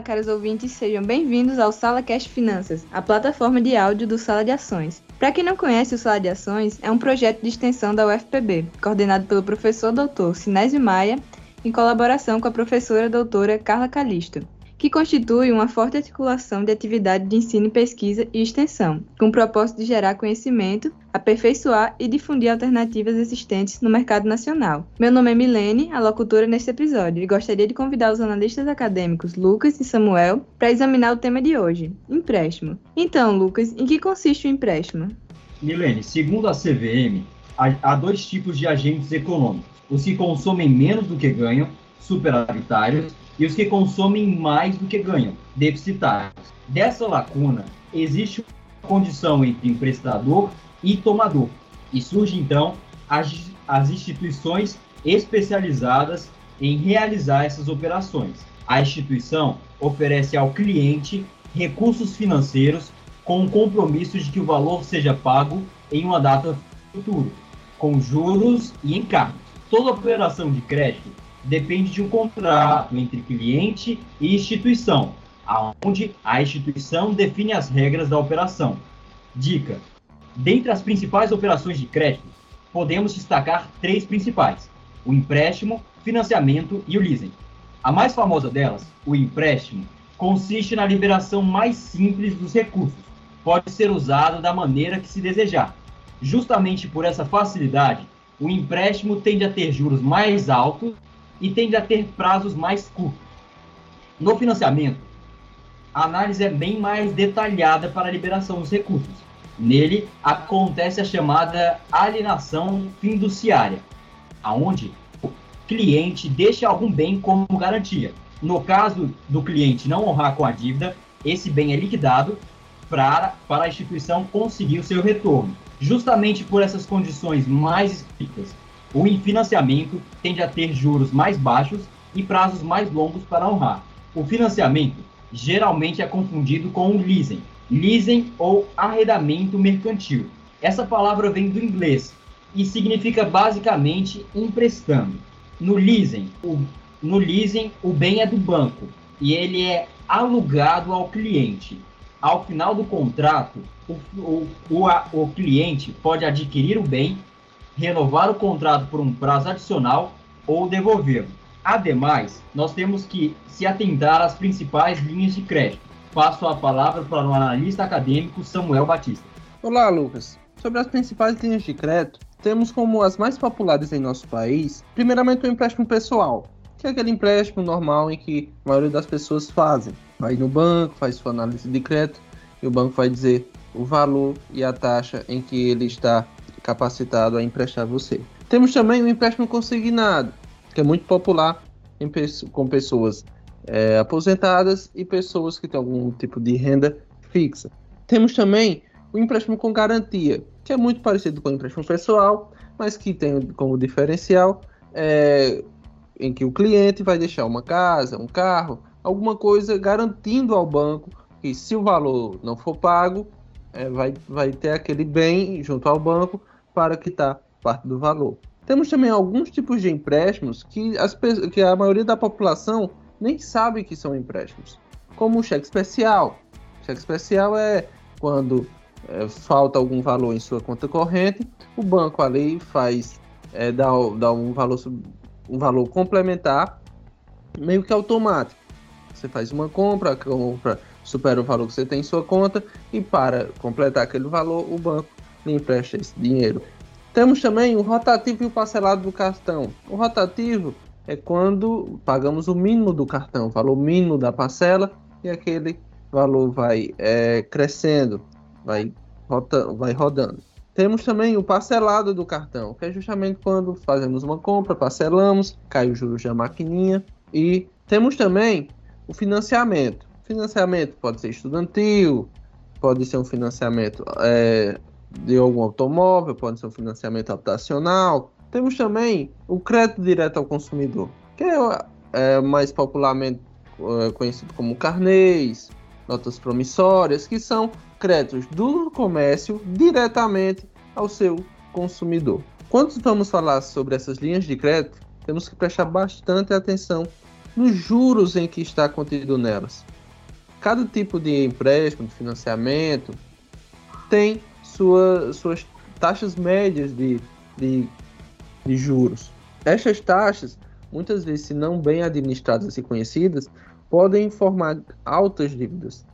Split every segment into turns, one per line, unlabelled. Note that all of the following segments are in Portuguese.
Olá, caros ouvintes, sejam bem-vindos ao Sala Cash Finanças, a plataforma de áudio do Sala de Ações. Para quem não conhece, o Sala de Ações é um projeto de extensão da UFPB, coordenado pelo professor doutor Sinésio Maia, em colaboração com a professora doutora Carla Calisto que constitui uma forte articulação de atividade de ensino, pesquisa e extensão, com o propósito de gerar conhecimento, aperfeiçoar e difundir alternativas existentes no mercado nacional. Meu nome é Milene, a locutora neste episódio, e gostaria de convidar os analistas acadêmicos Lucas e Samuel para examinar o tema de hoje, empréstimo. Então, Lucas, em que consiste o empréstimo?
Milene, segundo a CVM, há dois tipos de agentes econômicos: os que consomem menos do que ganham, superavitários, e os que consomem mais do que ganham, deficitários. Dessa lacuna, existe uma condição entre emprestador e tomador, e surge então as, as instituições especializadas em realizar essas operações. A instituição oferece ao cliente recursos financeiros com o compromisso de que o valor seja pago em uma data futura, com juros e encargos. Toda operação de crédito depende de um contrato entre cliente e instituição, onde a instituição define as regras da operação. Dica: dentre as principais operações de crédito, podemos destacar três principais: o empréstimo, financiamento e o leasing. A mais famosa delas, o empréstimo, consiste na liberação mais simples dos recursos. Pode ser usado da maneira que se desejar. Justamente por essa facilidade, o empréstimo tende a ter juros mais altos e tende a ter prazos mais curtos. No financiamento, a análise é bem mais detalhada para a liberação dos recursos. Nele acontece a chamada alienação fiduciária, aonde o cliente deixa algum bem como garantia. No caso do cliente não honrar com a dívida, esse bem é liquidado para, para a instituição conseguir o seu retorno. Justamente por essas condições mais estritas o financiamento tende a ter juros mais baixos e prazos mais longos para honrar. O financiamento geralmente é confundido com o leasing, leasing ou arrendamento mercantil. Essa palavra vem do inglês e significa basicamente emprestando. No leasing, o, no leasing, o bem é do banco e ele é alugado ao cliente. Ao final do contrato, o, o, o, o cliente pode adquirir o bem renovar o contrato por um prazo adicional ou devolvê-lo. Ademais, nós temos que se atentar às principais linhas de crédito. Passo a palavra para o analista acadêmico Samuel Batista.
Olá, Lucas. Sobre as principais linhas de crédito, temos como as mais populares em nosso país, primeiramente o empréstimo pessoal, que é aquele empréstimo normal em que a maioria das pessoas fazem. Vai no banco, faz sua análise de crédito e o banco vai dizer o valor e a taxa em que ele está capacitado a emprestar você. Temos também o empréstimo consignado, que é muito popular em, com pessoas é, aposentadas e pessoas que têm algum tipo de renda fixa. Temos também o empréstimo com garantia, que é muito parecido com o empréstimo pessoal, mas que tem como diferencial é, em que o cliente vai deixar uma casa, um carro, alguma coisa garantindo ao banco que se o valor não for pago, é, vai, vai ter aquele bem junto ao banco para quitar parte do valor. Temos também alguns tipos de empréstimos que, as, que a maioria da população nem sabe que são empréstimos, como o cheque especial. O cheque especial é quando é, falta algum valor em sua conta corrente, o banco ali faz é, dá, dá um valor um valor complementar meio que automático. Você faz uma compra, a compra supera o valor que você tem em sua conta e para completar aquele valor o banco lhe empresta esse dinheiro. Temos também o rotativo e o parcelado do cartão. O rotativo é quando pagamos o mínimo do cartão, o valor mínimo da parcela, e aquele valor vai é, crescendo, vai, rota, vai rodando. Temos também o parcelado do cartão, que é justamente quando fazemos uma compra, parcelamos, cai os juros da maquininha. E temos também o financiamento. Financiamento pode ser estudantil, pode ser um financiamento é, de algum automóvel, pode ser um financiamento habitacional. Temos também o crédito direto ao consumidor, que é, é mais popularmente é, conhecido como carnês, notas promissórias, que são créditos do comércio diretamente ao seu consumidor. Quando vamos falar sobre essas linhas de crédito, temos que prestar bastante atenção nos juros em que está contido nelas. Cada tipo de empréstimo, de financiamento, tem sua, suas taxas médias de, de, de juros. Estas taxas, muitas vezes, se não bem administradas e conhecidas, podem formar altas dívidas.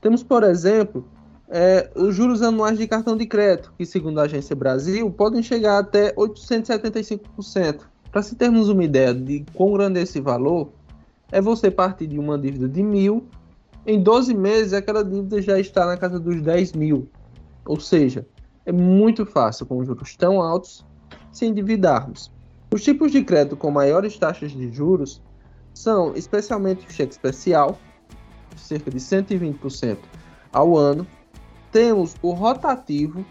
Temos, por exemplo, é, os juros anuais de cartão de crédito, que, segundo a Agência Brasil, podem chegar até 875%. Para se termos uma ideia de quão grande é esse valor, é você partir de uma dívida de mil, em 12 meses aquela dívida já está na casa dos 10 mil. Ou seja, é muito fácil com juros tão altos se endividarmos. Os tipos de crédito com maiores taxas de juros são especialmente o cheque especial, cerca de 120% ao ano. Temos o rotativo.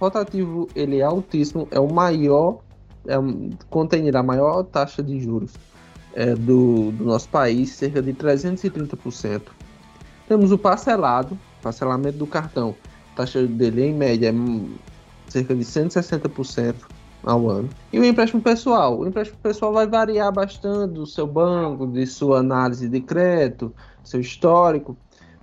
Rotativo ele é altíssimo, é o maior, é, contém a maior taxa de juros é, do, do nosso país, cerca de 330%. Temos o parcelado, parcelamento do cartão, taxa dele em média é cerca de 160% ao ano. E o empréstimo pessoal? O empréstimo pessoal vai variar bastante do seu banco, de sua análise de crédito, seu histórico,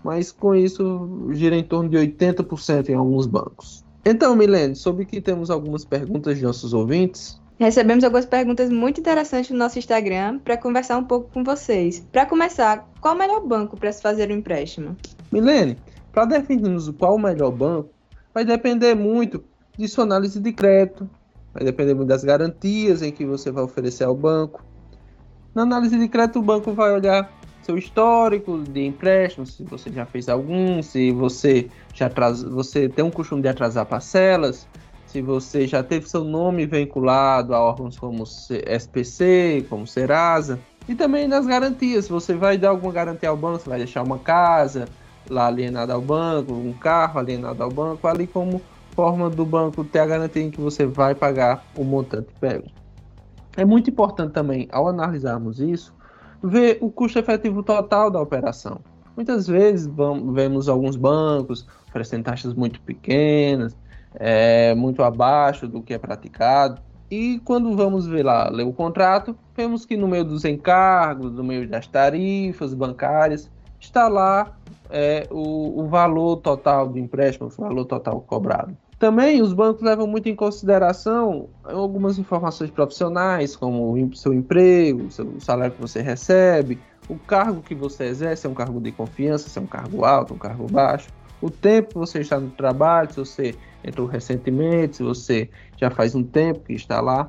mas com isso gira em torno de 80% em alguns bancos. Então, Milene, sobre que temos algumas perguntas de nossos ouvintes.
Recebemos algumas perguntas muito interessantes no nosso Instagram para conversar um pouco com vocês. Para começar, qual o melhor banco para se fazer o um empréstimo?
Milene, para definirmos qual o melhor banco, vai depender muito de sua análise de crédito, vai depender muito das garantias em que você vai oferecer ao banco. Na análise de crédito, o banco vai olhar seu histórico de empréstimo, se você já fez algum, se você já atrasa, você tem um costume de atrasar parcelas, se você já teve seu nome vinculado a órgãos como SPC, como Serasa, e também nas garantias, você vai dar alguma garantia ao banco, você vai deixar uma casa lá alienada ao banco, um carro alienado ao banco, ali como forma do banco ter a garantia em que você vai pagar o montante pego. É muito importante também, ao analisarmos isso, ver o custo efetivo total da operação. Muitas vezes vamos, vemos alguns bancos oferecendo taxas muito pequenas, é, muito abaixo do que é praticado. E quando vamos ver lá, ler o contrato, vemos que no meio dos encargos, no meio das tarifas bancárias, está lá é, o, o valor total do empréstimo, o valor total cobrado. Também os bancos levam muito em consideração algumas informações profissionais, como o seu emprego, o salário que você recebe, o cargo que você exerce, é um cargo de confiança, se é um cargo alto, um cargo baixo, o tempo que você está no trabalho, se você entrou recentemente, se você já faz um tempo que está lá.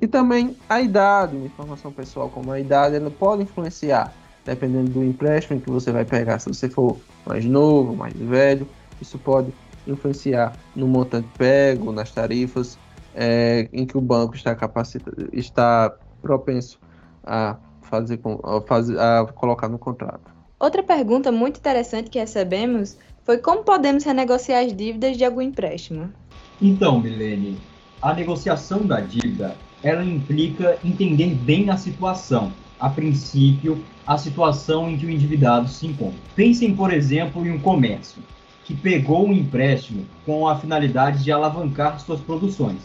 E também a idade, uma informação pessoal como a idade, ela pode influenciar, dependendo do empréstimo que você vai pegar. Se você for mais novo, mais velho, isso pode influenciar no montante pego, nas tarifas é, em que o banco está capacitado, está propenso a fazer, a fazer, a colocar no contrato.
Outra pergunta muito interessante que recebemos foi como podemos renegociar as dívidas de algum empréstimo.
Então, Milene, a negociação da dívida ela implica entender bem a situação. A princípio, a situação em que o endividado se encontra. Pensem, por exemplo, em um comércio que pegou um empréstimo com a finalidade de alavancar suas produções,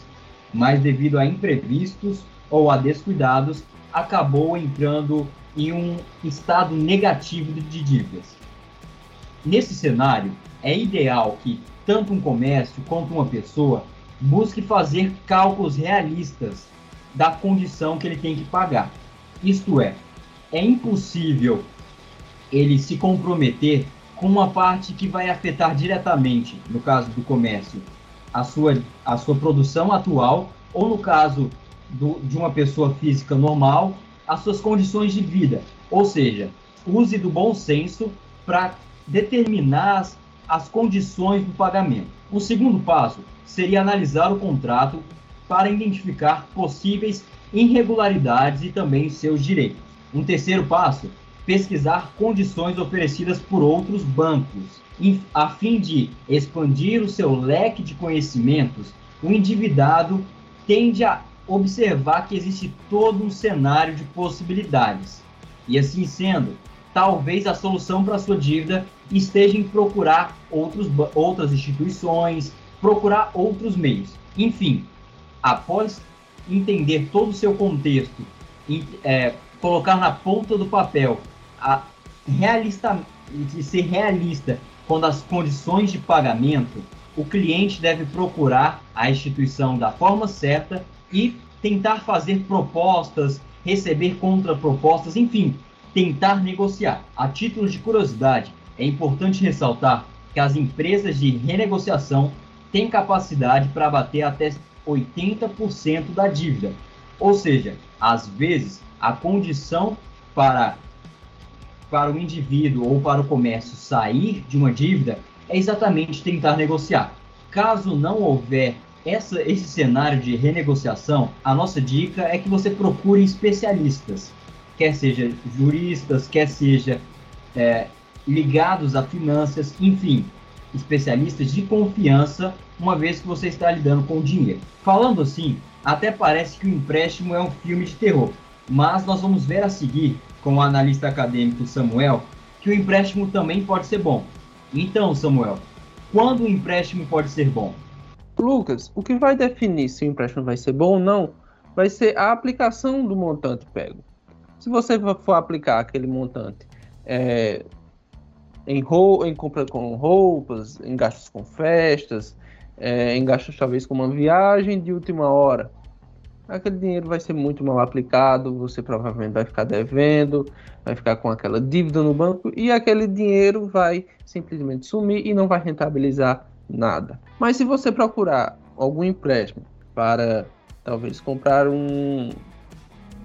mas devido a imprevistos ou a descuidados, acabou entrando em um estado negativo de dívidas. Nesse cenário, é ideal que tanto um comércio quanto uma pessoa busque fazer cálculos realistas da condição que ele tem que pagar. Isto é, é impossível ele se comprometer com uma parte que vai afetar diretamente, no caso do comércio, a sua, a sua produção atual, ou no caso do, de uma pessoa física normal, as suas condições de vida. Ou seja, use do bom senso para determinar as, as condições do pagamento. O segundo passo seria analisar o contrato para identificar possíveis irregularidades e também seus direitos. Um terceiro passo, pesquisar condições oferecidas por outros bancos. A fim de expandir o seu leque de conhecimentos, o endividado tende a observar que existe todo um cenário de possibilidades. E assim sendo, talvez a solução para sua dívida esteja em procurar outros, outras instituições, procurar outros meios. Enfim, após entender todo o seu contexto, é, colocar na ponta do papel, a realista, de ser realista quando as condições de pagamento, o cliente deve procurar a instituição da forma certa e tentar fazer propostas, receber contrapropostas, enfim, tentar negociar. A título de curiosidade, é importante ressaltar que as empresas de renegociação têm capacidade para bater até 80% da dívida. Ou seja, às vezes a condição para para o indivíduo ou para o comércio sair de uma dívida é exatamente tentar negociar. Caso não houver essa, esse cenário de renegociação, a nossa dica é que você procure especialistas, quer seja juristas, quer seja é, ligados a finanças, enfim, especialistas de confiança, uma vez que você está lidando com dinheiro. Falando assim, até parece que o empréstimo é um filme de terror, mas nós vamos ver a seguir, com o analista acadêmico Samuel, que o empréstimo também pode ser bom. Então, Samuel, quando o empréstimo pode ser bom?
Lucas, o que vai definir se o empréstimo vai ser bom ou não vai ser a aplicação do montante pego. Se você for aplicar aquele montante é, em, em compra com roupas, em gastos com festas, é, em gastos talvez com uma viagem de última hora. Aquele dinheiro vai ser muito mal aplicado, você provavelmente vai ficar devendo, vai ficar com aquela dívida no banco e aquele dinheiro vai simplesmente sumir e não vai rentabilizar nada. Mas se você procurar algum empréstimo para talvez comprar um,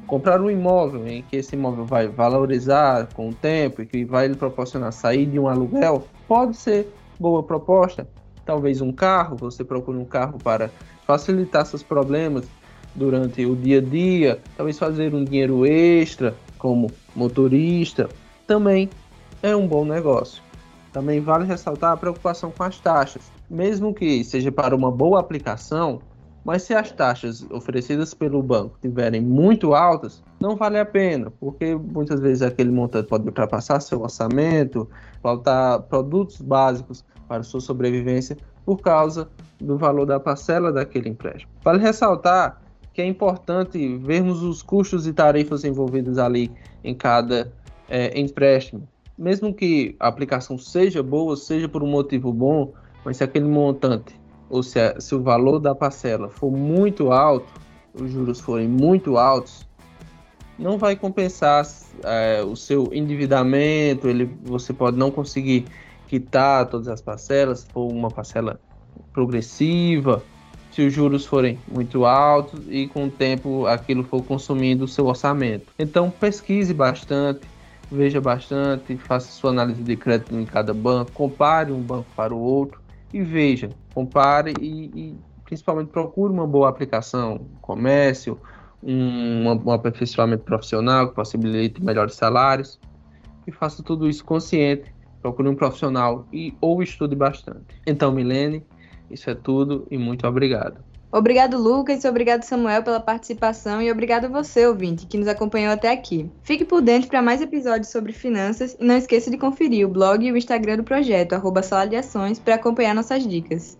comprar um imóvel em que esse imóvel vai valorizar com o tempo e que vai lhe proporcionar sair de um aluguel, pode ser boa proposta. Talvez um carro, você procura um carro para facilitar seus problemas durante o dia a dia, talvez fazer um dinheiro extra como motorista, também é um bom negócio. Também vale ressaltar a preocupação com as taxas. Mesmo que seja para uma boa aplicação, mas se as taxas oferecidas pelo banco estiverem muito altas, não vale a pena, porque muitas vezes aquele montante pode ultrapassar seu orçamento, faltar produtos básicos para sua sobrevivência por causa do valor da parcela daquele empréstimo. Vale ressaltar que é importante vermos os custos e tarifas envolvidos ali em cada é, empréstimo. Mesmo que a aplicação seja boa, seja por um motivo bom, mas se aquele montante ou se, a, se o valor da parcela for muito alto, os juros forem muito altos, não vai compensar é, o seu endividamento, ele, você pode não conseguir quitar todas as parcelas, se for uma parcela progressiva, se os juros forem muito altos e com o tempo aquilo for consumindo o seu orçamento. Então pesquise bastante, veja bastante, faça sua análise de crédito em cada banco, compare um banco para o outro e veja, compare e, e principalmente procure uma boa aplicação, comércio, um, um aperfeiçoamento profissional que possibilite melhores salários e faça tudo isso consciente, procure um profissional e ou estude bastante. Então, Milene, isso é tudo e muito obrigado.
Obrigado, Lucas, obrigado, Samuel, pela participação e obrigado a você, ouvinte, que nos acompanhou até aqui. Fique por dentro para mais episódios sobre finanças e não esqueça de conferir o blog e o Instagram do projeto, arroba Sala de Ações, para acompanhar nossas dicas.